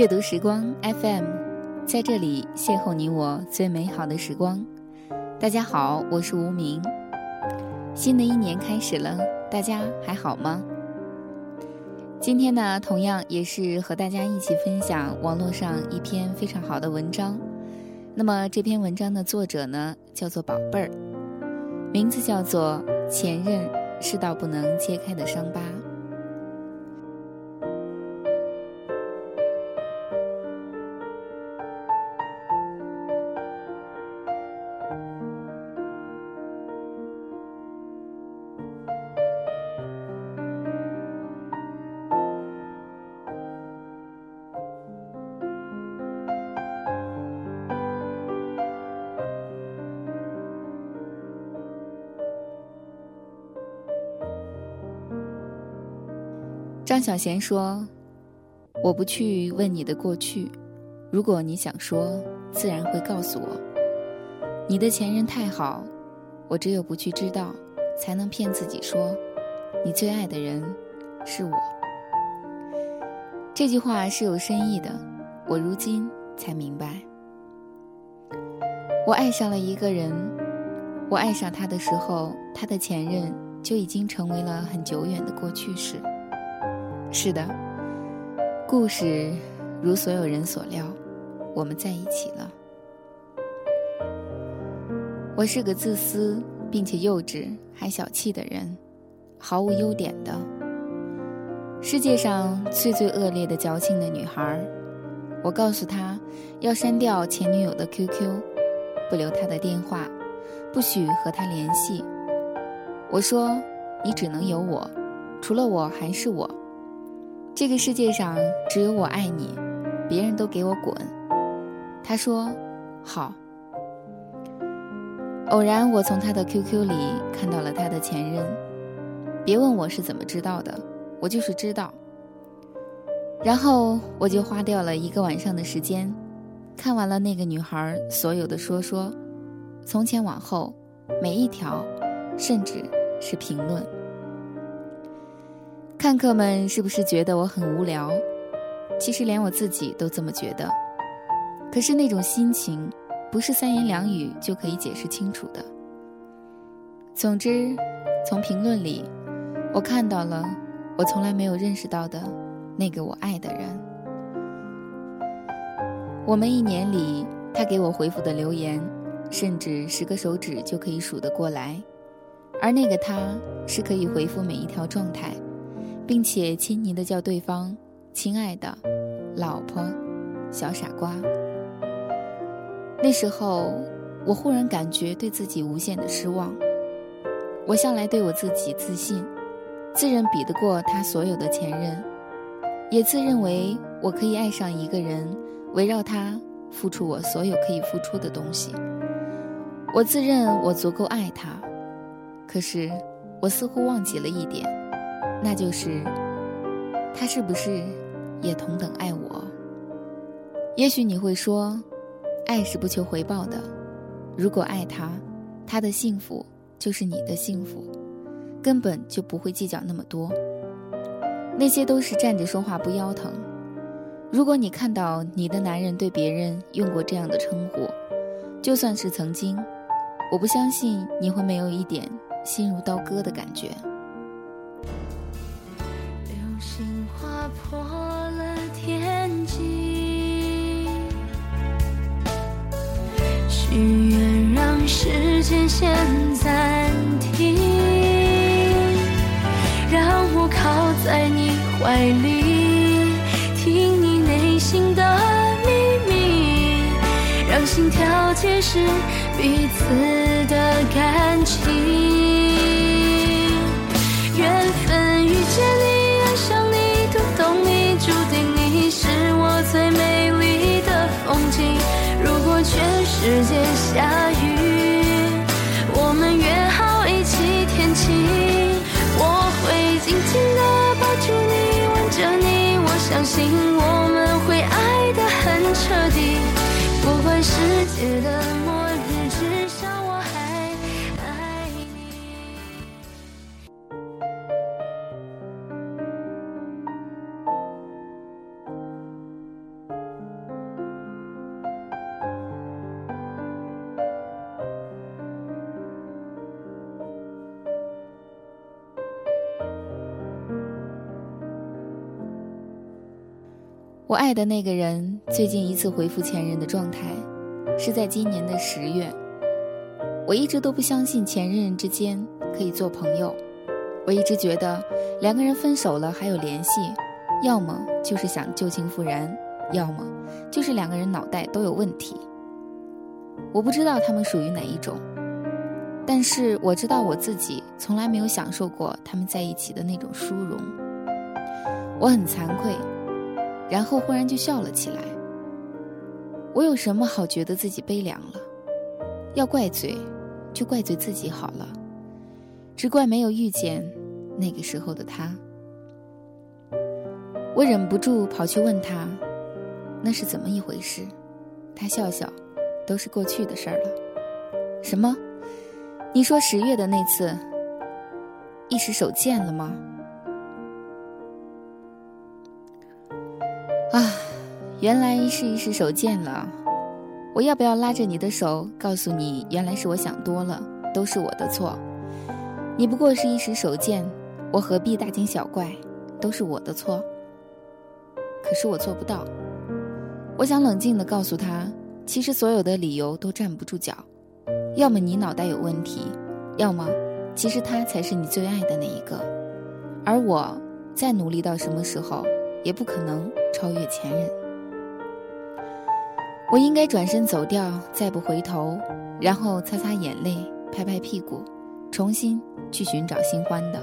阅读时光 FM，在这里邂逅你我最美好的时光。大家好，我是无名。新的一年开始了，大家还好吗？今天呢，同样也是和大家一起分享网络上一篇非常好的文章。那么这篇文章的作者呢，叫做宝贝儿，名字叫做《前任是道不能揭开的伤疤》。张小娴说：“我不去问你的过去，如果你想说，自然会告诉我。你的前任太好，我只有不去知道，才能骗自己说，你最爱的人是我。”这句话是有深意的，我如今才明白。我爱上了一个人，我爱上他的时候，他的前任就已经成为了很久远的过去式。是的，故事如所有人所料，我们在一起了。我是个自私并且幼稚还小气的人，毫无优点的。世界上最最恶劣的矫情的女孩，我告诉她要删掉前女友的 QQ，不留她的电话，不许和她联系。我说你只能有我，除了我还是我。这个世界上只有我爱你，别人都给我滚。他说：“好。”偶然我从他的 QQ 里看到了他的前任，别问我是怎么知道的，我就是知道。然后我就花掉了一个晚上的时间，看完了那个女孩所有的说说，从前往后，每一条，甚至是评论。看客们是不是觉得我很无聊？其实连我自己都这么觉得。可是那种心情，不是三言两语就可以解释清楚的。总之，从评论里，我看到了我从来没有认识到的那个我爱的人。我们一年里，他给我回复的留言，甚至十个手指就可以数得过来。而那个他，是可以回复每一条状态。并且亲昵的叫对方“亲爱的”“老婆”“小傻瓜”。那时候，我忽然感觉对自己无限的失望。我向来对我自己自信，自认比得过他所有的前任，也自认为我可以爱上一个人，围绕他付出我所有可以付出的东西。我自认我足够爱他，可是我似乎忘记了一点。那就是，他是不是也同等爱我？也许你会说，爱是不求回报的。如果爱他，他的幸福就是你的幸福，根本就不会计较那么多。那些都是站着说话不腰疼。如果你看到你的男人对别人用过这样的称呼，就算是曾经，我不相信你会没有一点心如刀割的感觉。只愿让时间先暂停，让我靠在你怀里，听你内心的秘密，让心跳解释彼此的感情。缘分遇见你，爱上你，读懂你，注定你是我最美。世界下雨，我爱的那个人最近一次回复前任的状态，是在今年的十月。我一直都不相信前任之间可以做朋友，我一直觉得两个人分手了还有联系，要么就是想旧情复燃，要么就是两个人脑袋都有问题。我不知道他们属于哪一种，但是我知道我自己从来没有享受过他们在一起的那种殊荣。我很惭愧。然后忽然就笑了起来。我有什么好觉得自己悲凉了？要怪罪，就怪罪自己好了。只怪没有遇见那个时候的他。我忍不住跑去问他，那是怎么一回事？他笑笑，都是过去的事儿了。什么？你说十月的那次，一时手贱了吗？原来是一时手贱了。我要不要拉着你的手，告诉你，原来是我想多了，都是我的错。你不过是一时手贱，我何必大惊小怪？都是我的错。可是我做不到。我想冷静地告诉他，其实所有的理由都站不住脚。要么你脑袋有问题，要么其实他才是你最爱的那一个。而我再努力到什么时候？也不可能超越前任。我应该转身走掉，再不回头，然后擦擦眼泪，拍拍屁股，重新去寻找新欢的。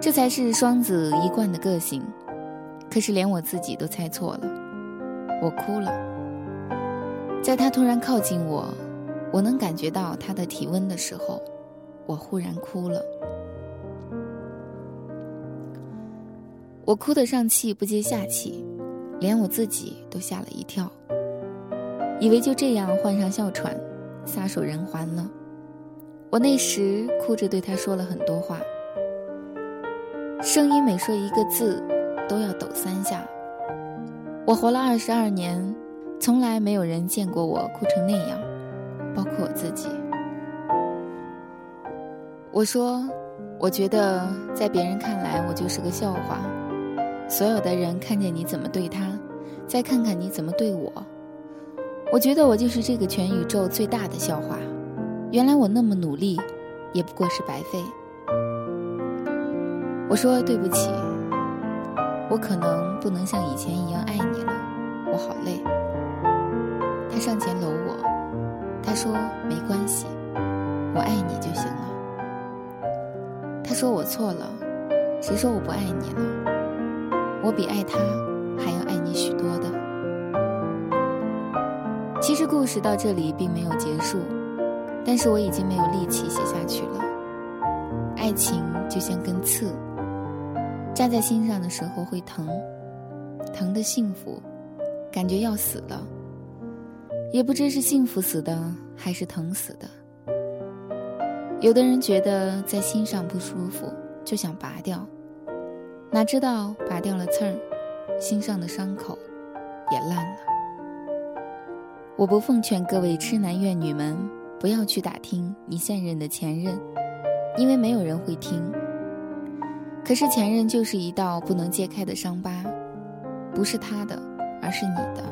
这才是双子一贯的个性。可是连我自己都猜错了，我哭了。在他突然靠近我，我能感觉到他的体温的时候，我忽然哭了。我哭得上气不接下气，连我自己都吓了一跳，以为就这样患上哮喘，撒手人寰了。我那时哭着对他说了很多话，声音每说一个字，都要抖三下。我活了二十二年，从来没有人见过我哭成那样，包括我自己。我说，我觉得在别人看来，我就是个笑话。所有的人看见你怎么对他，再看看你怎么对我，我觉得我就是这个全宇宙最大的笑话。原来我那么努力，也不过是白费。我说对不起，我可能不能像以前一样爱你了，我好累。他上前搂我，他说没关系，我爱你就行了。他说我错了，谁说我不爱你了？我比爱他还要爱你许多的。其实故事到这里并没有结束，但是我已经没有力气写下去了。爱情就像根刺，扎在心上的时候会疼，疼的幸福，感觉要死了，也不知是幸福死的还是疼死的。有的人觉得在心上不舒服，就想拔掉。哪知道拔掉了刺儿，心上的伤口也烂了。我不奉劝各位痴男怨女们不要去打听你现任的前任，因为没有人会听。可是前任就是一道不能揭开的伤疤，不是他的，而是你的。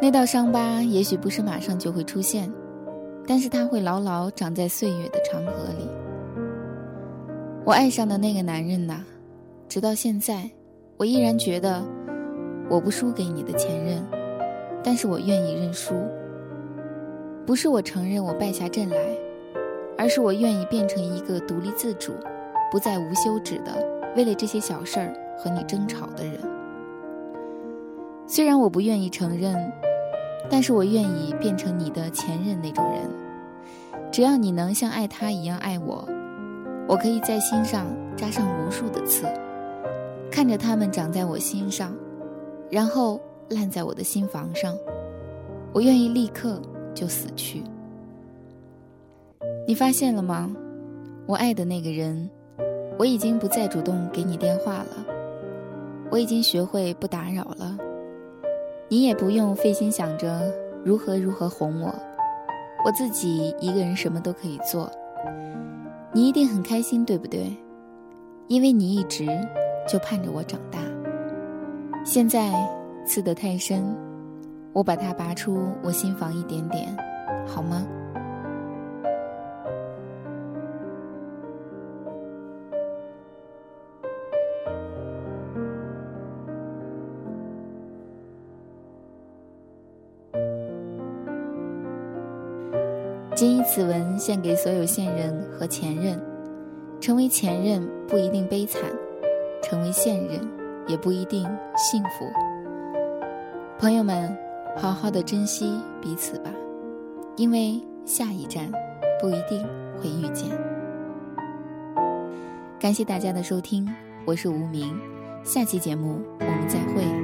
那道伤疤也许不是马上就会出现，但是它会牢牢长在岁月的长河里。我爱上的那个男人呐。直到现在，我依然觉得我不输给你的前任，但是我愿意认输。不是我承认我败下阵来，而是我愿意变成一个独立自主、不再无休止的为了这些小事儿和你争吵的人。虽然我不愿意承认，但是我愿意变成你的前任那种人。只要你能像爱他一样爱我，我可以在心上扎上无数的刺。看着他们长在我心上，然后烂在我的心房上，我愿意立刻就死去。你发现了吗？我爱的那个人，我已经不再主动给你电话了，我已经学会不打扰了，你也不用费心想着如何如何哄我，我自己一个人什么都可以做。你一定很开心，对不对？因为你一直。就盼着我长大。现在刺得太深，我把它拔出我心房一点点，好吗？谨以此文献给所有现任和前任。成为前任不一定悲惨，成为现任也不一定幸福。朋友们，好好的珍惜彼此吧，因为下一站不一定会遇见。感谢大家的收听，我是无名，下期节目我们再会。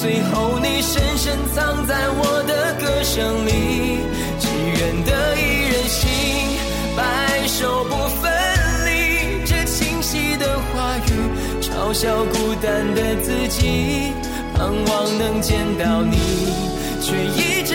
最后，你深深藏在我的歌声里，只愿得一人心，白首不分离。这清晰的话语，嘲笑孤单的自己，盼望能见到你，却一直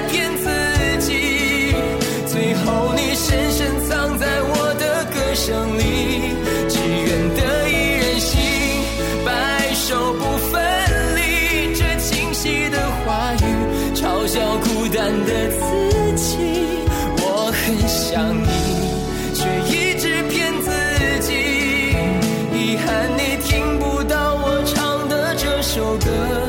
首歌。